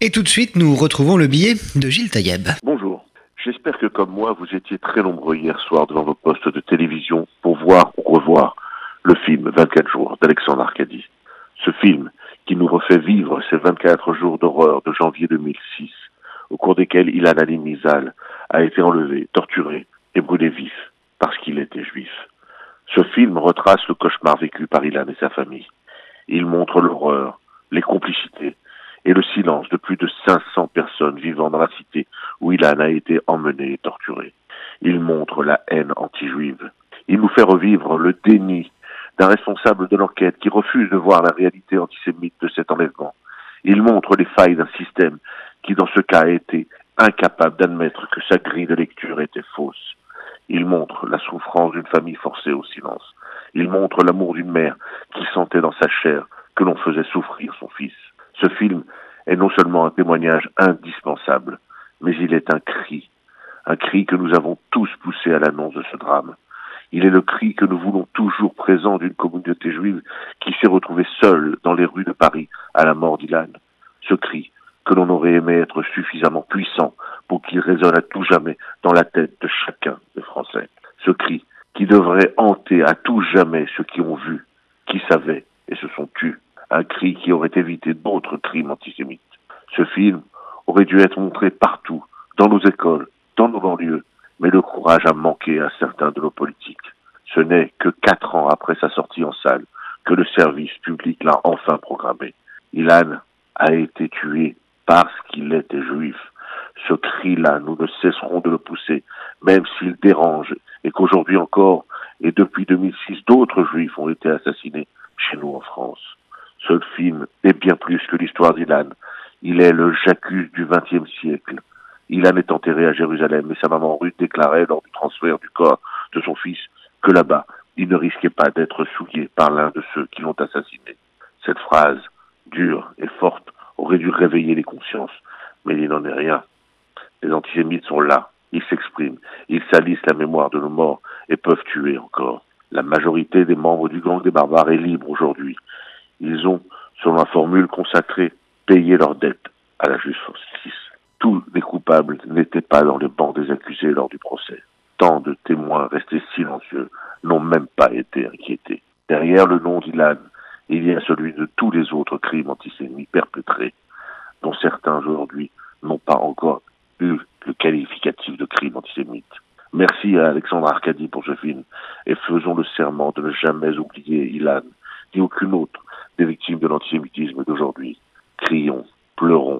Et tout de suite, nous retrouvons le billet de Gilles Taïeb. Bonjour. J'espère que comme moi, vous étiez très nombreux hier soir devant vos postes de télévision pour voir ou revoir le film 24 jours d'Alexandre Arcadie. Ce film qui nous refait vivre ces 24 jours d'horreur de janvier 2006, au cours desquels Ilan Ali Mizal a été enlevé, torturé et brûlé vif parce qu'il était juif. Ce film retrace le cauchemar vécu par Ilan et sa famille. Il montre l'horreur, les complicités et le silence de plus de 500 personnes vivant dans la cité où Ilan a été emmené et torturé. Il montre la haine anti-juive. Il nous fait revivre le déni d'un responsable de l'enquête qui refuse de voir la réalité antisémite de cet enlèvement. Il montre les failles d'un système qui, dans ce cas, a été incapable d'admettre que sa grille de lecture était fausse. Il montre la souffrance d'une famille forcée au silence. Il montre l'amour d'une mère qui sentait dans sa chair que l'on faisait souffrir son fils. Ce film est non seulement un témoignage indispensable, mais il est un cri, un cri que nous avons tous poussé à l'annonce de ce drame. Il est le cri que nous voulons toujours présent d'une communauté juive qui s'est retrouvée seule dans les rues de Paris à la mort d'Ilan. Ce cri que l'on aurait aimé être suffisamment puissant pour qu'il résonne à tout jamais dans la tête de chacun des Français. Ce cri qui devrait hanter à tout jamais ceux qui ont vu, qui savaient et se sont tus. Un cri qui aurait évité d'autres crimes antisémites. Ce film aurait dû être montré partout, dans nos écoles, dans nos banlieues, mais le courage a manqué à certains de nos politiques. Ce n'est que quatre ans après sa sortie en salle que le service public l'a enfin programmé. Ilan a été tué parce qu'il était juif. Ce cri-là, nous ne cesserons de le pousser, même s'il dérange, et qu'aujourd'hui encore, et depuis 2006, d'autres juifs ont été assassinés chez nous en France. Ce film est bien plus que l'histoire d'Ilan. Il est le J'accuse du XXe siècle. Ilan est enterré à Jérusalem, et sa maman Ruth déclarait lors du transfert du corps de son fils que là-bas, il ne risquait pas d'être souillé par l'un de ceux qui l'ont assassiné. Cette phrase, dure et forte, aurait dû réveiller les consciences, mais il n'en est rien. Les antisémites sont là, ils s'expriment, ils salissent la mémoire de nos morts et peuvent tuer encore. La majorité des membres du gang des barbares est libre aujourd'hui. Ils ont, selon la formule consacrée, payé leurs dettes à la justice. Tous les coupables n'étaient pas dans les bancs des accusés lors du procès. Tant de témoins restés silencieux n'ont même pas été inquiétés. Derrière le nom d'Ilan, il y a celui de tous les autres crimes antisémites perpétrés, dont certains aujourd'hui n'ont pas encore eu le qualificatif de crime antisémite. Merci à Alexandre Arcadie pour ce film et faisons le serment de ne jamais oublier Ilan ni aucune autre des victimes de l'antisémitisme d'aujourd'hui. Crions, pleurons